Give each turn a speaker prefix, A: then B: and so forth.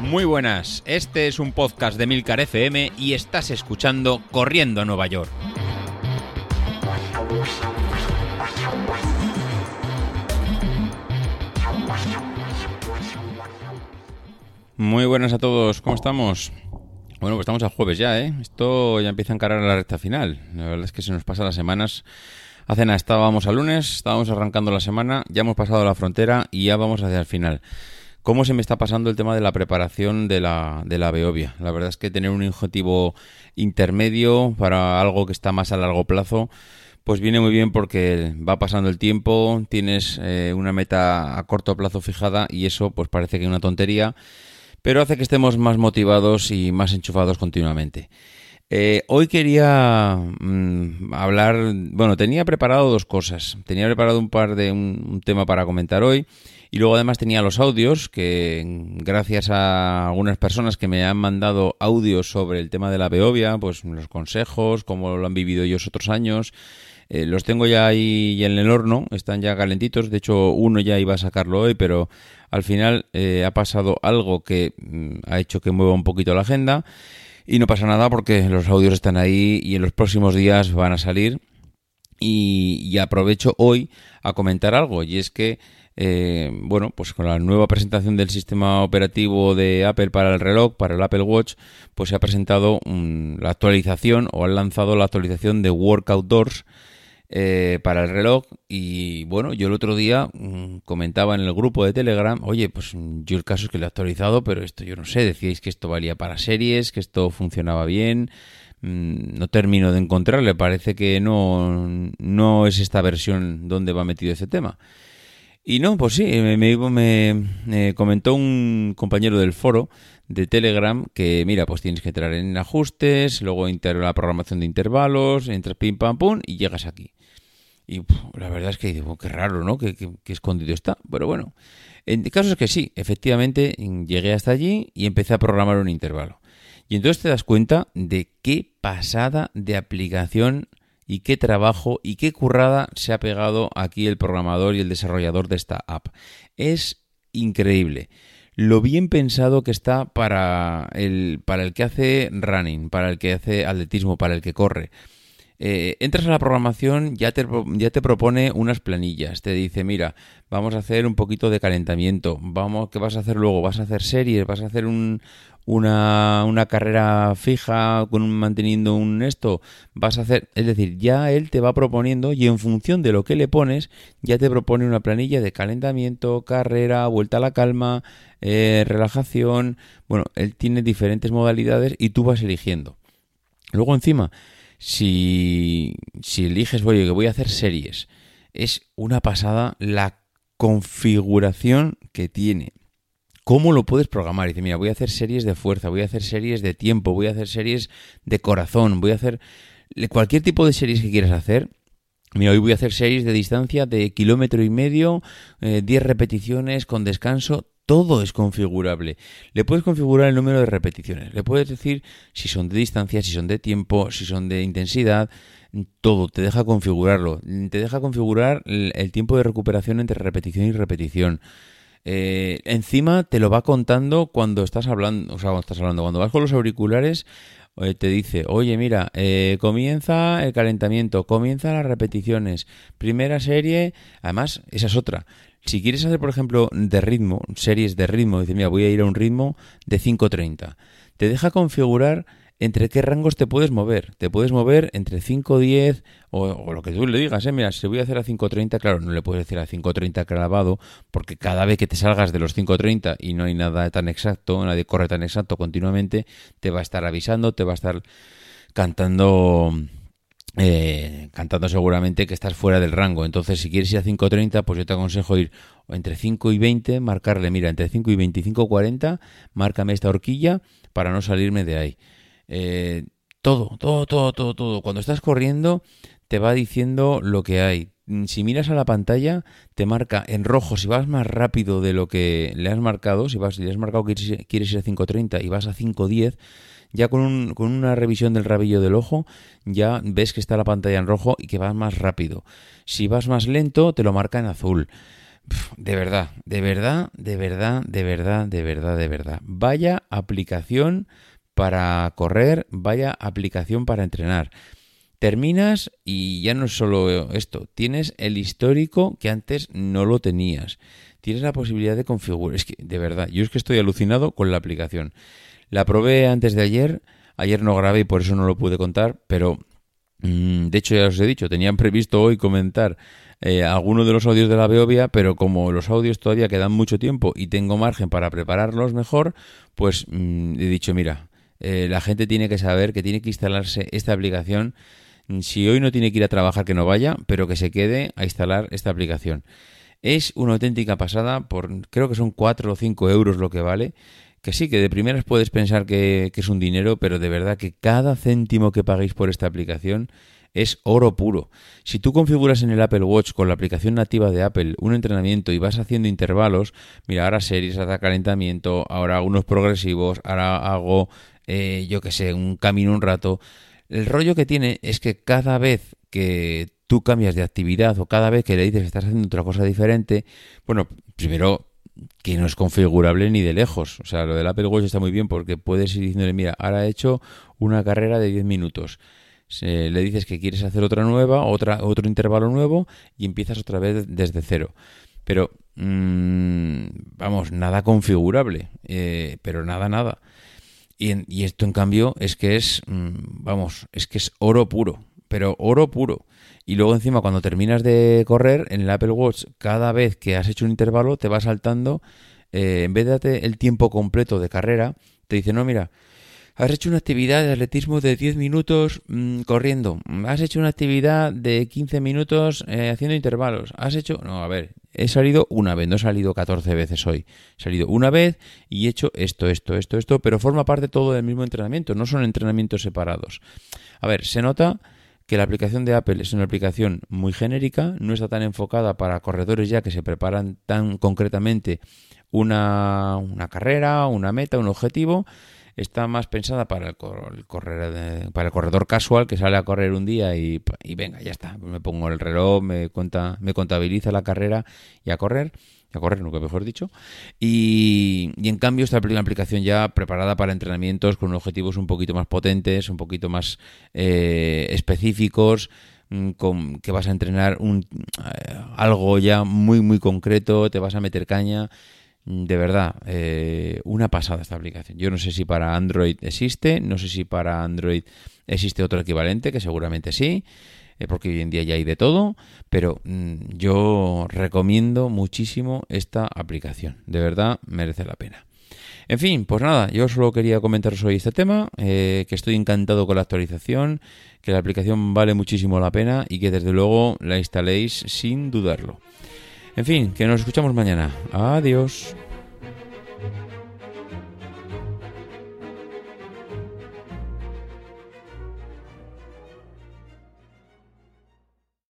A: Muy buenas, este es un podcast de Milcar FM y estás escuchando Corriendo a Nueva York. Muy buenas a todos, ¿cómo estamos? Bueno, pues estamos a jueves ya, ¿eh? Esto ya empieza a encarar la recta final. La verdad es que se nos pasan las semanas. Hace nada estábamos a lunes, estábamos arrancando la semana, ya hemos pasado la frontera y ya vamos hacia el final. ¿Cómo se me está pasando el tema de la preparación de la, de la Beovia? La verdad es que tener un objetivo intermedio para algo que está más a largo plazo, pues viene muy bien porque va pasando el tiempo, tienes eh, una meta a corto plazo fijada y eso pues parece que es una tontería pero hace que estemos más motivados y más enchufados continuamente. Eh, hoy quería mm, hablar, bueno, tenía preparado dos cosas. Tenía preparado un par de un, tema para comentar hoy y luego además tenía los audios que gracias a algunas personas que me han mandado audios sobre el tema de la Beovia, pues los consejos, cómo lo han vivido ellos otros años. Eh, los tengo ya ahí en el horno, están ya calentitos. De hecho, uno ya iba a sacarlo hoy, pero al final eh, ha pasado algo que mm, ha hecho que mueva un poquito la agenda y no pasa nada porque los audios están ahí y en los próximos días van a salir. Y, aprovecho hoy a comentar algo y es que eh, bueno, pues con la nueva presentación del sistema operativo de Apple para el reloj, para el Apple Watch, pues se ha presentado la actualización o han lanzado la actualización de Work Outdoors eh, para el reloj. Y bueno, yo el otro día mm, comentaba en el grupo de Telegram, oye, pues yo el caso es que lo he actualizado, pero esto yo no sé, decíais que esto valía para series, que esto funcionaba bien. Mm, no termino de encontrarle, parece que no, no es esta versión donde va metido ese tema. Y no, pues sí, me, me, comentó un compañero del foro de Telegram que, mira, pues tienes que entrar en ajustes, luego la programación de intervalos, entras pim pam pum y llegas aquí. Y la verdad es que digo, qué raro, ¿no? Qué, escondido está. Pero bueno, en caso es que sí, efectivamente llegué hasta allí y empecé a programar un intervalo. Y entonces te das cuenta de qué pasada de aplicación y qué trabajo y qué currada se ha pegado aquí el programador y el desarrollador de esta app. Es increíble lo bien pensado que está para el, para el que hace running, para el que hace atletismo, para el que corre. Eh, entras a la programación, ya te, propone unas planillas, te dice, mira, vamos a hacer un poquito de calentamiento, vamos, ¿qué vas a hacer luego? ¿Vas a hacer series? ¿Vas a hacer un, una, carrera fija con manteniendo un esto? ¿Vas a hacer? Es decir, ya él te va proponiendo y en función de lo que le pones, ya te propone una planilla de calentamiento, carrera, vuelta a la calma, eh, relajación. Bueno, él tiene diferentes modalidades y tú vas eligiendo. Luego encima si, si eliges, oye, que voy a hacer series, es una pasada la configuración que tiene. ¿Cómo lo puedes programar? Dice, mira, voy a hacer series de fuerza, voy a hacer series de tiempo, voy a hacer series de corazón, voy a hacer cualquier tipo de series que quieras hacer. Mira, hoy voy a hacer series de distancia de kilómetro y medio, 10 eh, repeticiones con descanso, todo es configurable. Le puedes configurar el número de repeticiones, le puedes decir si son de distancia, si son de tiempo, si son de intensidad, todo, te deja configurarlo. Te deja configurar el, tiempo de recuperación entre repetición y repetición. Eh, encima te lo va contando cuando estás hablando, o sea, cuando estás hablando, cuando vas con los auriculares, te dice, oye, mira, eh, comienza el calentamiento, comienza las repeticiones, primera serie, además, esa es otra. Si quieres hacer, por ejemplo, de ritmo, series de ritmo, dice, mira, voy a ir a un ritmo de 5.30. Te deja configurar entre qué rangos te puedes mover. Te puedes mover entre 5.10 o, o lo que tú le digas, ¿eh? Mira, si voy a hacer a 5.30, claro, no le puedes decir a 5.30 clavado, porque cada vez que te salgas de los 5.30 y no hay nada tan exacto, nadie corre tan exacto continuamente, te va a estar avisando, te va a estar cantando eh, cantando seguramente que estás fuera del rango. Entonces, si quieres ir a 5.30, pues yo te aconsejo ir entre 5 y 20, marcarle, mira, entre 5 y 25, 40, márcame esta horquilla para no salirme de ahí. Eh, todo, todo, todo, todo, todo. Cuando estás corriendo, te va diciendo lo que hay. Si miras a la pantalla, te marca en rojo si vas más rápido de lo que le has marcado. Si, vas, le has marcado que quieres ir a 5.30 y vas a 5.10, ya con, con una revisión del rabillo del ojo, ya ves que está la pantalla en rojo y que vas más rápido. Si vas más lento, te lo marca en azul. de verdad, de verdad, de verdad, de verdad, de verdad, de verdad. Vaya aplicación para correr, vaya aplicación para entrenar. Terminas y ya no es solo esto, tienes el histórico que antes no lo tenías. Tienes la posibilidad de configurar. Es que, de verdad, yo es que estoy alucinado con la aplicación. La probé antes de ayer, ayer no grabé y por eso no lo pude contar, pero mm, de hecho ya os he dicho, tenían previsto hoy comentar eh, algunos de los audios de la Beovia, pero como los audios todavía quedan mucho tiempo y tengo margen para prepararlos mejor, pues mm, he dicho, mira, eh, la gente tiene que saber que tiene que instalarse esta aplicación. Si hoy no tiene que ir a trabajar, que no vaya, pero que se quede a instalar esta aplicación. Es una auténtica pasada, por creo que son 4 o 5 euros lo que vale. Que sí, que de primeras puedes pensar que, es un dinero, pero de verdad que cada céntimo que paguéis por esta aplicación es oro puro. Si tú configuras en el Apple Watch con la aplicación nativa de Apple un entrenamiento y vas haciendo intervalos, mira, ahora series, ahora calentamiento, ahora algunos progresivos, ahora hago, eh, yo que sé, un camino un rato. El rollo que tiene es que cada vez que tú cambias de actividad o cada vez que le dices que estás haciendo otra cosa diferente, bueno, primero que no es configurable ni de lejos. O sea, lo del Apple Watch está muy bien porque puedes ir diciéndole, mira, ahora he hecho una carrera de 10 minutos le dices que quieres hacer otra nueva, otra, otro intervalo nuevo y empiezas otra vez desde cero. Pero, mm, vamos, nada configurable, eh, pero nada, nada. Y, esto en cambio es que es, mm, vamos, es que es oro puro, pero oro puro. Y luego encima cuando terminas de correr en el Apple Watch, cada vez que has hecho un intervalo te va saltando, eh, en vez de el tiempo completo de carrera, te dice, no, mira, Has hecho una actividad de atletismo de 10 minutos mm, corriendo. Has hecho una actividad de 15 minutos eh, haciendo intervalos. Has hecho... No, a ver, he salido una vez, no he salido 14 veces hoy. He salido una vez y he hecho esto, esto, esto, esto, pero forma parte todo del mismo entrenamiento, no son entrenamientos separados. A ver, se nota que la aplicación de Apple es una aplicación muy genérica, no está tan enfocada para corredores ya que se preparan tan concretamente una, una carrera, una meta, un objetivo, está más pensada para el, correr, para el corredor casual que sale a correr un día y, venga, ya está, me pongo el reloj, me, cuenta, me contabiliza la carrera y a correr a correr, nunca mejor dicho. Y, en cambio, esta una aplicación ya preparada para entrenamientos con objetivos un poquito más potentes, un poquito más eh, específicos, mm, con, que vas a entrenar un, eh, algo ya muy, muy concreto, te vas a meter caña de verdad, eh, una pasada esta aplicación. Yo no sé si para Android existe, no sé si para Android existe otro equivalente, que seguramente sí, eh, porque hoy en día ya hay de todo, pero mm, yo recomiendo muchísimo esta aplicación. De verdad, merece la pena. En fin, pues nada, yo solo quería comentaros hoy este tema, eh, que estoy encantado con la actualización, que la aplicación vale muchísimo la pena y que desde luego la instaléis sin dudarlo. En fin, que nos escuchamos mañana. Adiós.